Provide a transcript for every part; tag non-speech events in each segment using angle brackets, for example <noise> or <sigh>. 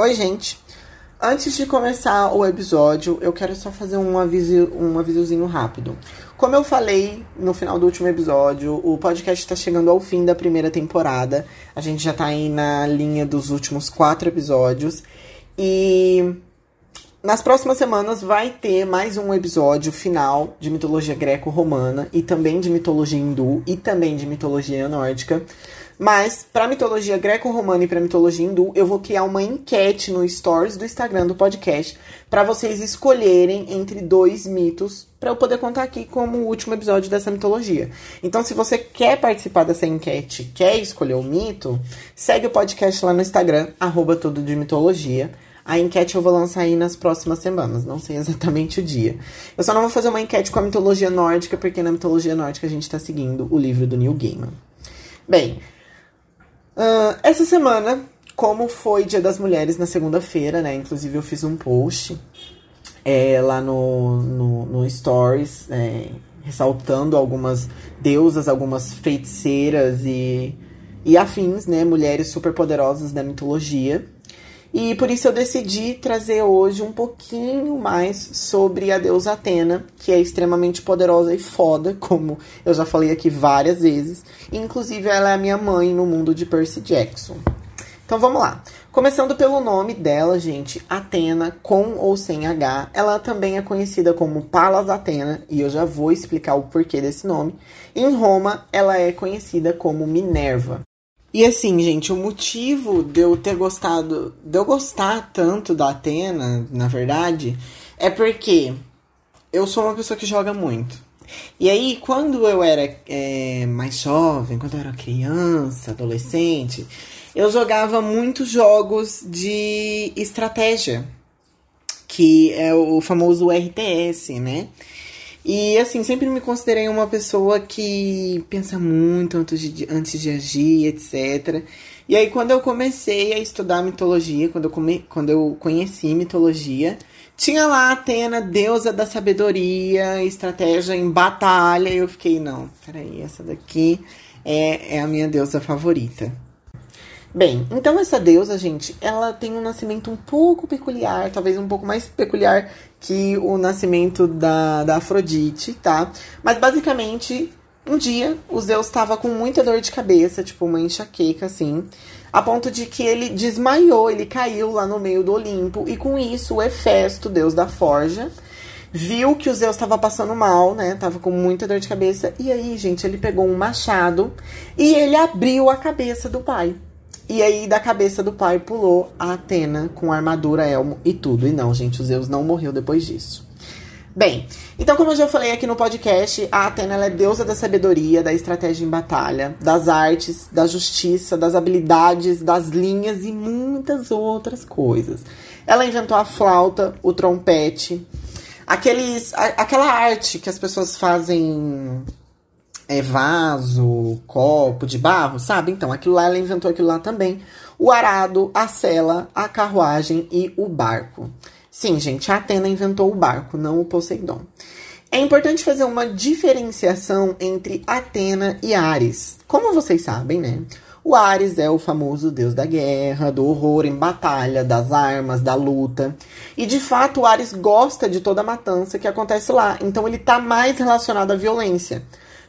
Oi, gente. Antes de começar o episódio, eu quero só fazer um aviso, um avisozinho rápido. Como eu falei no final do último episódio, o podcast está chegando ao fim da primeira temporada. A gente já tá aí na linha dos últimos quatro episódios. E nas próximas semanas vai ter mais um episódio final de mitologia greco-romana e também de mitologia hindu e também de mitologia nórdica. Mas para mitologia greco-romana e para mitologia hindu, eu vou criar uma enquete no stories do Instagram do podcast para vocês escolherem entre dois mitos para eu poder contar aqui como o último episódio dessa mitologia. Então, se você quer participar dessa enquete, quer escolher o mito, segue o podcast lá no Instagram, arroba tudo de mitologia. A enquete eu vou lançar aí nas próximas semanas, não sei exatamente o dia. Eu só não vou fazer uma enquete com a mitologia nórdica, porque na mitologia nórdica a gente está seguindo o livro do Neil Gaiman. Bem, Uh, essa semana, como foi Dia das Mulheres na segunda-feira, né? Inclusive eu fiz um post é, lá no, no, no Stories, é, ressaltando algumas deusas, algumas feiticeiras e, e afins, né? Mulheres super poderosas da mitologia. E por isso eu decidi trazer hoje um pouquinho mais sobre a deusa Atena, que é extremamente poderosa e foda, <laughs> como eu já falei aqui várias vezes. Inclusive, ela é a minha mãe no mundo de Percy Jackson. Então vamos lá. Começando pelo nome dela, gente, Atena, com ou sem H. Ela também é conhecida como Palas Atena, e eu já vou explicar o porquê desse nome. Em Roma, ela é conhecida como Minerva. E assim, gente, o motivo de eu ter gostado, de eu gostar tanto da Atena, na verdade, é porque eu sou uma pessoa que joga muito. E aí, quando eu era é, mais jovem, quando eu era criança, adolescente, eu jogava muitos jogos de estratégia, que é o famoso RTS, né? E assim, sempre me considerei uma pessoa que pensa muito antes de, antes de agir, etc. E aí, quando eu comecei a estudar mitologia, quando eu, come, quando eu conheci mitologia, tinha lá Atena, deusa da sabedoria, estratégia em batalha, e eu fiquei, não, peraí, essa daqui é, é a minha deusa favorita. Bem, então essa deusa, gente, ela tem um nascimento um pouco peculiar, talvez um pouco mais peculiar que o nascimento da, da Afrodite, tá? Mas basicamente, um dia o Zeus estava com muita dor de cabeça, tipo uma enxaqueca assim, a ponto de que ele desmaiou, ele caiu lá no meio do Olimpo, e com isso o Hefesto, deus da forja, viu que o Zeus estava passando mal, né? Tava com muita dor de cabeça. E aí, gente, ele pegou um machado e ele abriu a cabeça do pai. E aí, da cabeça do pai, pulou a Atena com armadura, elmo e tudo. E não, gente, o Zeus não morreu depois disso. Bem, então como eu já falei aqui no podcast, a Atena é deusa da sabedoria, da estratégia em batalha, das artes, da justiça, das habilidades, das linhas e muitas outras coisas. Ela inventou a flauta, o trompete, aqueles, a, aquela arte que as pessoas fazem é, vaso, copo de barro, sabe? Então, aquilo lá, ela inventou aquilo lá também. O arado, a sela, a carruagem e o barco. Sim, gente, a Atena inventou o barco, não o Poseidon. É importante fazer uma diferenciação entre Atena e Ares. Como vocês sabem, né? O Ares é o famoso deus da guerra, do horror em batalha, das armas, da luta. E de fato, o Ares gosta de toda a matança que acontece lá. Então ele está mais relacionado à violência.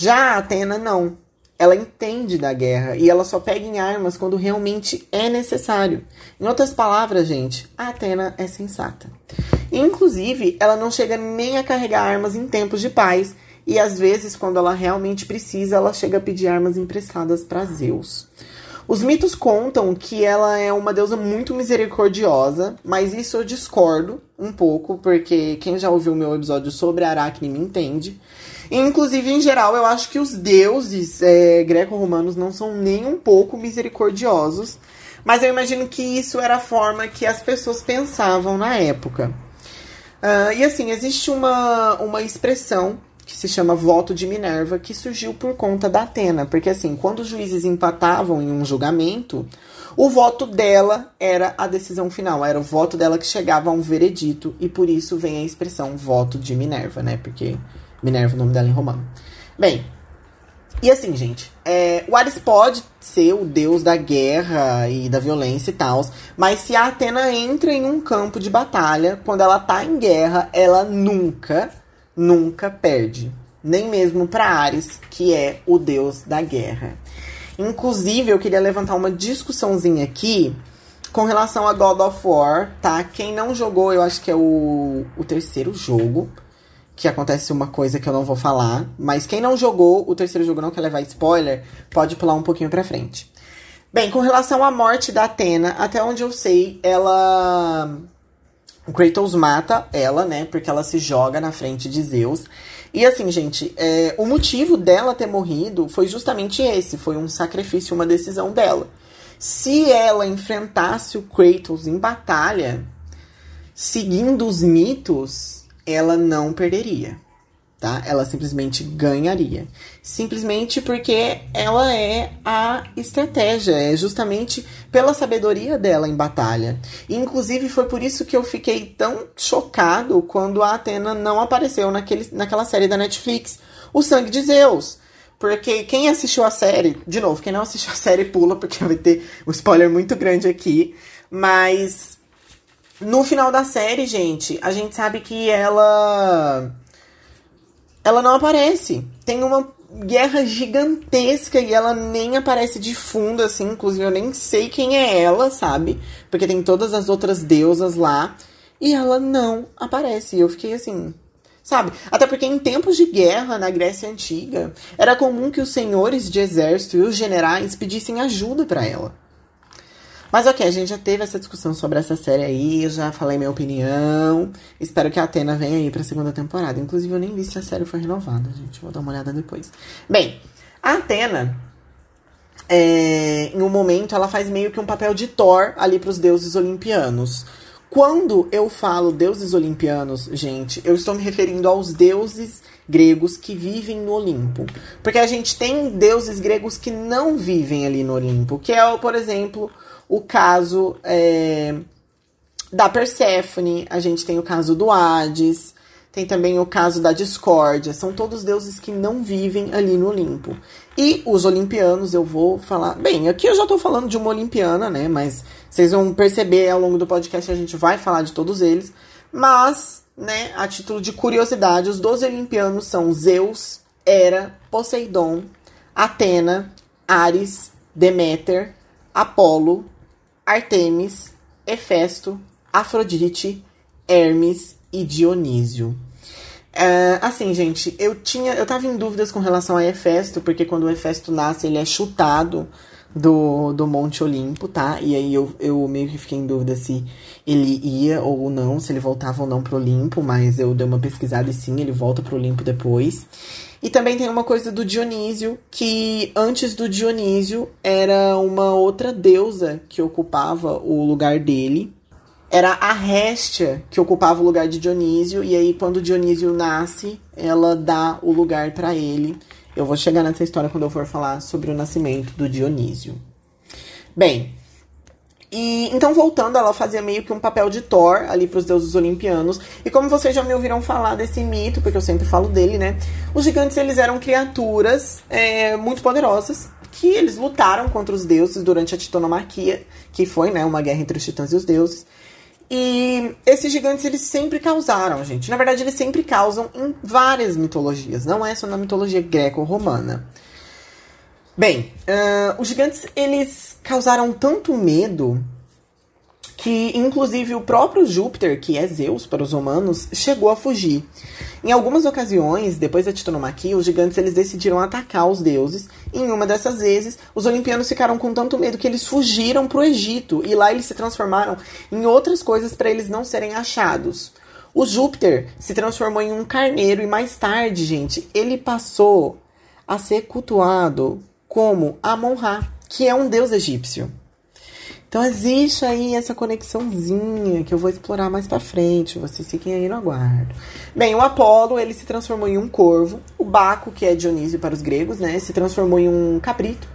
Já a Atena não. Ela entende da guerra e ela só pega em armas quando realmente é necessário. Em outras palavras, gente, a Atena é sensata. Inclusive, ela não chega nem a carregar armas em tempos de paz e às vezes, quando ela realmente precisa, ela chega a pedir armas emprestadas para Zeus. Os mitos contam que ela é uma deusa muito misericordiosa, mas isso eu discordo um pouco, porque quem já ouviu o meu episódio sobre Aracne me entende. Inclusive, em geral, eu acho que os deuses é, greco-romanos não são nem um pouco misericordiosos, mas eu imagino que isso era a forma que as pessoas pensavam na época. Uh, e assim, existe uma, uma expressão que se chama voto de Minerva, que surgiu por conta da Atena, porque assim, quando os juízes empatavam em um julgamento, o voto dela era a decisão final, era o voto dela que chegava a um veredito, e por isso vem a expressão voto de Minerva, né? Porque Minerva, o nome dela em romano. Bem, E assim, gente, é, o Ares pode ser o deus da guerra e da violência e tal, mas se a Atena entra em um campo de batalha, quando ela tá em guerra, ela nunca, nunca perde. Nem mesmo para Ares, que é o deus da guerra. Inclusive, eu queria levantar uma discussãozinha aqui com relação a God of War, tá? Quem não jogou, eu acho que é o, o terceiro jogo que acontece uma coisa que eu não vou falar, mas quem não jogou o terceiro jogo não quer levar spoiler, pode pular um pouquinho pra frente. Bem, com relação à morte da Atena, até onde eu sei, ela. O Kratos mata ela, né? Porque ela se joga na frente de Zeus. E assim, gente, é, o motivo dela ter morrido foi justamente esse: foi um sacrifício, uma decisão dela. Se ela enfrentasse o Kratos em batalha, seguindo os mitos, ela não perderia, tá? Ela simplesmente ganharia. Simplesmente porque ela é a estratégia, é justamente pela sabedoria dela em batalha. E, inclusive foi por isso que eu fiquei tão chocado quando a Atena não apareceu naquele, naquela série da Netflix, O Sangue de Zeus. Porque quem assistiu a série, de novo, quem não assistiu a série pula, porque vai ter um spoiler muito grande aqui. Mas no final da série, gente, a gente sabe que ela. Ela não aparece. Tem uma guerra gigantesca e ela nem aparece de fundo, assim. Inclusive, eu nem sei quem é ela, sabe? Porque tem todas as outras deusas lá. E ela não aparece. E eu fiquei assim. Sabe? Até porque em tempos de guerra na Grécia Antiga, era comum que os senhores de exército e os generais pedissem ajuda para ela. Mas ok, a gente já teve essa discussão sobre essa série aí, já falei minha opinião. Espero que a Atena venha aí pra segunda temporada. Inclusive, eu nem vi se a série foi renovada, gente. Vou dar uma olhada depois. Bem, a Atena, é, em um momento, ela faz meio que um papel de Thor ali pros deuses olimpianos. Quando eu falo deuses olimpianos, gente, eu estou me referindo aos deuses gregos que vivem no Olimpo. Porque a gente tem deuses gregos que não vivem ali no Olimpo, que é, por exemplo, o caso é, da Perséfone, a gente tem o caso do Hades, tem também o caso da discórdia. São todos deuses que não vivem ali no Olimpo. E os olimpianos, eu vou falar. Bem, aqui eu já tô falando de uma olimpiana, né? Mas vocês vão perceber ao longo do podcast a gente vai falar de todos eles. Mas, né, a título de curiosidade, os 12 olimpianos são Zeus, Hera, Poseidon, Atena, Ares, Deméter, Apolo, Artemis, Hefesto, Afrodite, Hermes e Dionísio. É, assim, gente, eu tinha. Eu tava em dúvidas com relação a Hefesto, porque quando o Hefesto nasce, ele é chutado do, do Monte Olimpo, tá? E aí eu, eu meio que fiquei em dúvida se ele ia ou não, se ele voltava ou não pro Olimpo, mas eu dei uma pesquisada e sim, ele volta pro Olimpo depois. E também tem uma coisa do Dionísio, que antes do Dionísio era uma outra deusa que ocupava o lugar dele. Era a Réstia que ocupava o lugar de Dionísio, e aí quando Dionísio nasce, ela dá o lugar para ele. Eu vou chegar nessa história quando eu for falar sobre o nascimento do Dionísio. Bem, e então voltando, ela fazia meio que um papel de Thor ali para os deuses olimpianos. E como vocês já me ouviram falar desse mito, porque eu sempre falo dele, né? Os gigantes eles eram criaturas é, muito poderosas que eles lutaram contra os deuses durante a titanomaquia, que foi, né, uma guerra entre os titãs e os deuses. E esses gigantes eles sempre causaram, gente. Na verdade, eles sempre causam em várias mitologias, não é só na mitologia greco-romana. Bem, uh, os gigantes eles causaram tanto medo que, inclusive, o próprio Júpiter, que é Zeus para os humanos, chegou a fugir. Em algumas ocasiões, depois da titanomaquia, os gigantes eles decidiram atacar os deuses. Em uma dessas vezes, os olimpianos ficaram com tanto medo que eles fugiram para o Egito e lá eles se transformaram em outras coisas para eles não serem achados. O Júpiter se transformou em um carneiro e mais tarde, gente, ele passou a ser cultuado como Amon-Ra, que é um deus egípcio. Então existe aí essa conexãozinha que eu vou explorar mais para frente. Vocês fiquem aí no aguardo. Bem, o Apolo ele se transformou em um corvo. O Baco, que é Dionísio para os gregos, né, se transformou em um cabrito.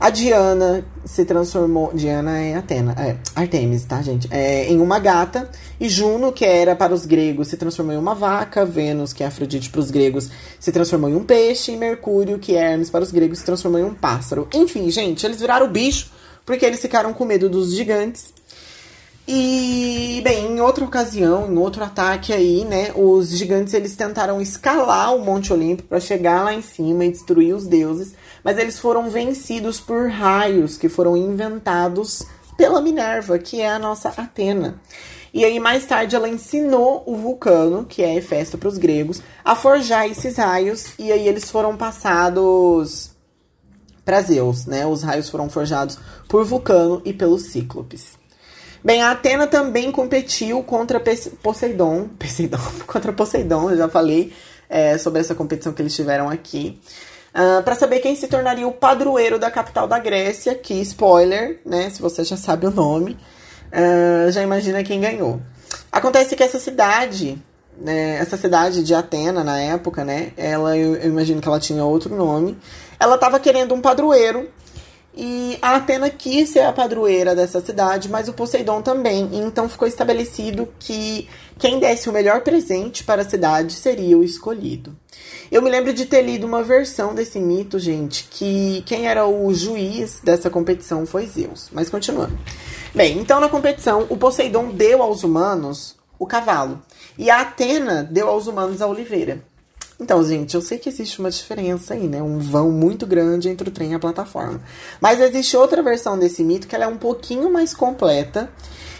A Diana se transformou. Diana é Atena. É, Artemis, tá, gente? É, em uma gata. E Juno, que era para os gregos, se transformou em uma vaca. Vênus, que é Afrodite para os gregos, se transformou em um peixe. E Mercúrio, que é Hermes para os gregos, se transformou em um pássaro. Enfim, gente, eles viraram bicho porque eles ficaram com medo dos gigantes. E, bem, em outra ocasião, em outro ataque aí, né, os gigantes eles tentaram escalar o Monte Olimpo para chegar lá em cima e destruir os deuses, mas eles foram vencidos por raios que foram inventados pela Minerva, que é a nossa Atena. E aí, mais tarde, ela ensinou o Vulcano, que é Hefesto para os gregos, a forjar esses raios, e aí eles foram passados para Zeus, né? Os raios foram forjados por Vulcano e pelos Cíclopes. Bem, a Atena também competiu contra Poseidon, <laughs> Poseidon contra Poseidon, eu já falei é, sobre essa competição que eles tiveram aqui. Uh, ah, para saber quem se tornaria o padroeiro da capital da Grécia, que spoiler, né? Se você já sabe o nome, uh, já imagina quem ganhou. Acontece que essa cidade, né, essa cidade de Atena na época, né? Ela, eu, eu imagino que ela tinha outro nome. Ela estava querendo um padroeiro e a Atena quis ser a padroeira dessa cidade, mas o Poseidon também. Então ficou estabelecido que quem desse o melhor presente para a cidade seria o escolhido. Eu me lembro de ter lido uma versão desse mito, gente, que quem era o juiz dessa competição foi Zeus. Mas continuando. Bem, então na competição, o Poseidon deu aos humanos o cavalo. E a Atena deu aos humanos a oliveira. Então, gente, eu sei que existe uma diferença aí, né? Um vão muito grande entre o trem e a plataforma. Mas existe outra versão desse mito que ela é um pouquinho mais completa.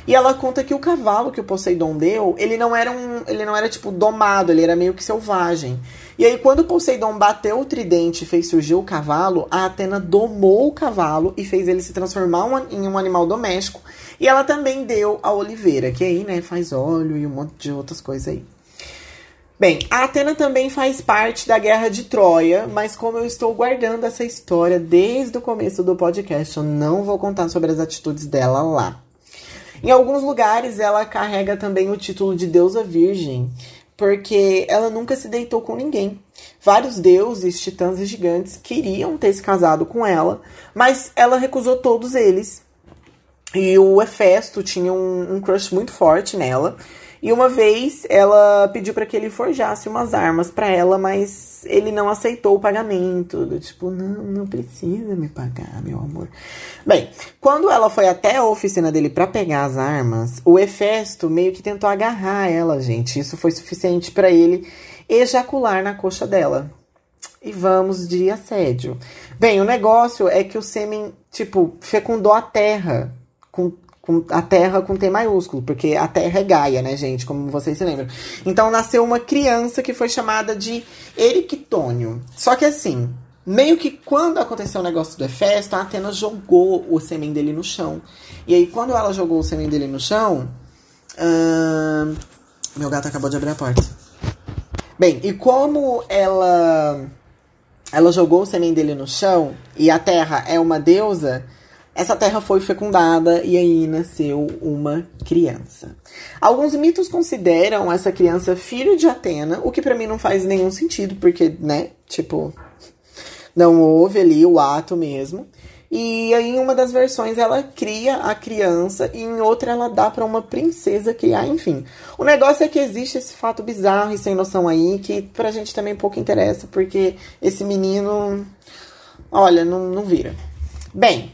E ela conta que o cavalo que o Poseidon deu, ele não era um, ele não era tipo domado, ele era meio que selvagem. E aí quando o Poseidon bateu o tridente e fez surgir o cavalo, a Atena domou o cavalo e fez ele se transformar em um animal doméstico. E ela também deu a oliveira, que aí, né, faz óleo e um monte de outras coisas aí. Bem, a Atena também faz parte da Guerra de Troia, mas como eu estou guardando essa história desde o começo do podcast, eu não vou contar sobre as atitudes dela lá. Em alguns lugares, ela carrega também o título de deusa virgem, porque ela nunca se deitou com ninguém. Vários deuses, titãs e gigantes queriam ter se casado com ela, mas ela recusou todos eles. E o Hefesto tinha um, um crush muito forte nela. E uma vez ela pediu para que ele forjasse umas armas para ela, mas ele não aceitou o pagamento. Do tipo, não, não precisa me pagar, meu amor. Bem, quando ela foi até a oficina dele para pegar as armas, o Hefesto meio que tentou agarrar ela, gente. Isso foi suficiente para ele ejacular na coxa dela. E vamos de assédio. Bem, o negócio é que o sêmen, tipo, fecundou a terra com com a Terra com T maiúsculo, porque a Terra é Gaia, né, gente? Como vocês se lembram. Então nasceu uma criança que foi chamada de Erictônio. Só que assim, meio que quando aconteceu o negócio do Hefesto, a Atena jogou o sêmen dele no chão. E aí, quando ela jogou o sêmen dele no chão. Meu gato acabou de abrir a porta. Bem, e como ela. Ela jogou o sêmen dele no chão e a Terra é uma deusa, essa terra foi fecundada e aí nasceu uma criança. Alguns mitos consideram essa criança filho de Atena, o que para mim não faz nenhum sentido, porque, né, tipo, não houve ali o ato mesmo. E aí, em uma das versões, ela cria a criança e em outra, ela dá para uma princesa criar, enfim. O negócio é que existe esse fato bizarro e sem noção aí, que pra gente também pouco interessa, porque esse menino, olha, não, não vira. Bem,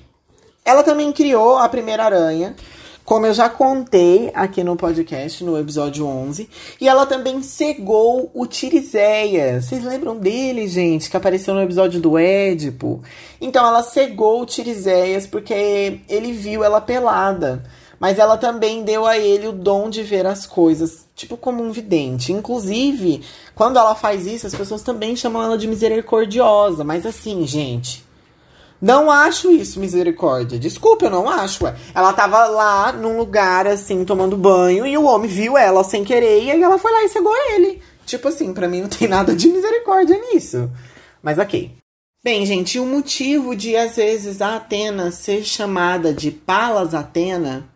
ela também criou a primeira aranha, como eu já contei aqui no podcast, no episódio 11. E ela também cegou o Tiriséias. Vocês lembram dele, gente, que apareceu no episódio do Édipo? Então ela cegou o Tiriséias porque ele viu ela pelada. Mas ela também deu a ele o dom de ver as coisas, tipo como um vidente. Inclusive, quando ela faz isso, as pessoas também chamam ela de misericordiosa. Mas assim, gente, não acho isso misericórdia. Desculpa, eu não acho. Ué. Ela tava lá num lugar, assim, tomando banho, e o homem viu ela sem querer, e aí ela foi lá e cegou ele. Tipo assim, para mim não tem <laughs> nada de misericórdia nisso. Mas ok. Bem, gente, o motivo de às vezes a Atena ser chamada de Palas Atena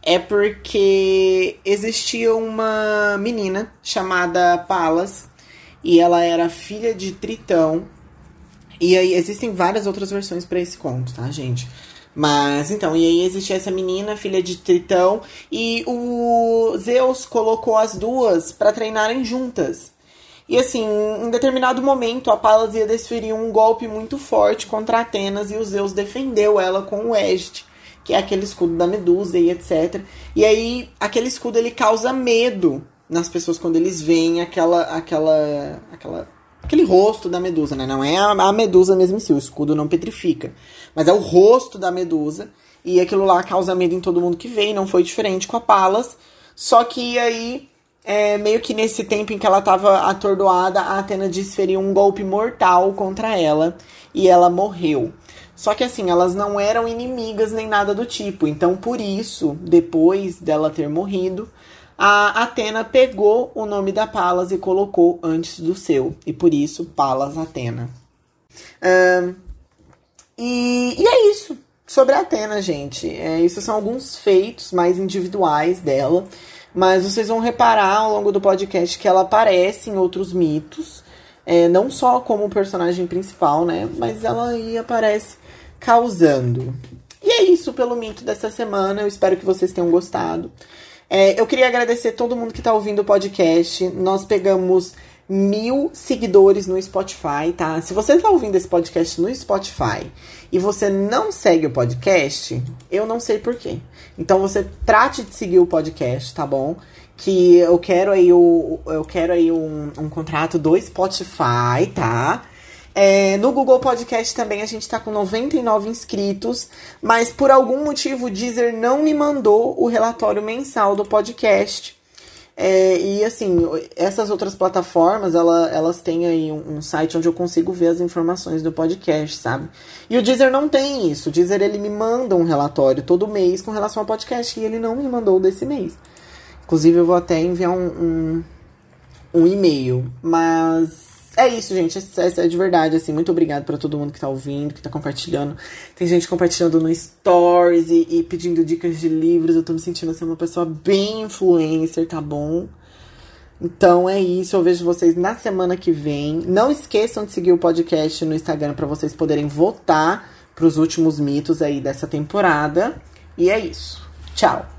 é porque existia uma menina chamada Palas e ela era filha de Tritão E aí existem várias outras versões para esse conto, tá, gente? Mas então, e aí existe essa menina, filha de Tritão, e o Zeus colocou as duas para treinarem juntas. E assim, em determinado momento, a Palas ia desferir um golpe muito forte contra Atenas e o Zeus defendeu ela com o Este, que é aquele escudo da Medusa e etc. E aí, aquele escudo ele causa medo nas pessoas quando eles veem aquela aquela aquela aquele rosto da medusa, né? Não é a, medusa mesmo em si, o escudo não petrifica. Mas é o rosto da medusa. E aquilo lá causa medo em todo mundo que vem. Não foi diferente com a Palas. Só que aí, é, meio que nesse tempo em que ela estava atordoada, a Atena desferiu um golpe mortal contra ela. E ela morreu. Só que assim, elas não eram inimigas nem nada do tipo. Então, por isso, depois dela ter morrido, a Atena pegou o nome da Palas e colocou antes do seu. E por isso, Palas Atena. E, e, é isso sobre a Atena, gente. É, isso são alguns feitos mais individuais dela. Mas vocês vão reparar ao longo do podcast que ela aparece em outros mitos. É, não só como personagem principal, né? Mas ela aí aparece causando. E é isso pelo mito dessa semana. Eu espero que vocês tenham gostado. É, eu queria agradecer todo mundo que está ouvindo o podcast. Nós pegamos mil seguidores no Spotify, tá? Se você está ouvindo esse podcast no Spotify e você não segue o podcast, eu não sei porquê. Então você trate de seguir o podcast, tá bom? Que eu quero aí o, eu quero aí um, um contrato do Spotify, tá? É, no Google Podcast também a gente está com 99 inscritos, mas por algum motivo o Deezer não me mandou o relatório mensal do podcast. É, e assim, essas outras plataformas, ela, elas têm aí um, um, site onde eu consigo ver as informações do podcast, sabe? E o Deezer não tem isso. O Deezer ele me manda um relatório todo mês com relação ao podcast e ele não me mandou desse mês. Inclusive, eu vou até enviar um, um, um e-mail. Mas é isso, gente. É, é, de verdade, assim. Muito obrigado para todo mundo que tá ouvindo, que tá compartilhando. Tem gente compartilhando no Stories e, e, pedindo dicas de livros. Eu tô me sentindo assim, uma pessoa bem influencer, tá bom? Então é isso. Eu vejo vocês na semana que vem. Não esqueçam de seguir o podcast no Instagram para vocês poderem votar pros últimos mitos aí dessa temporada. E é isso. Tchau!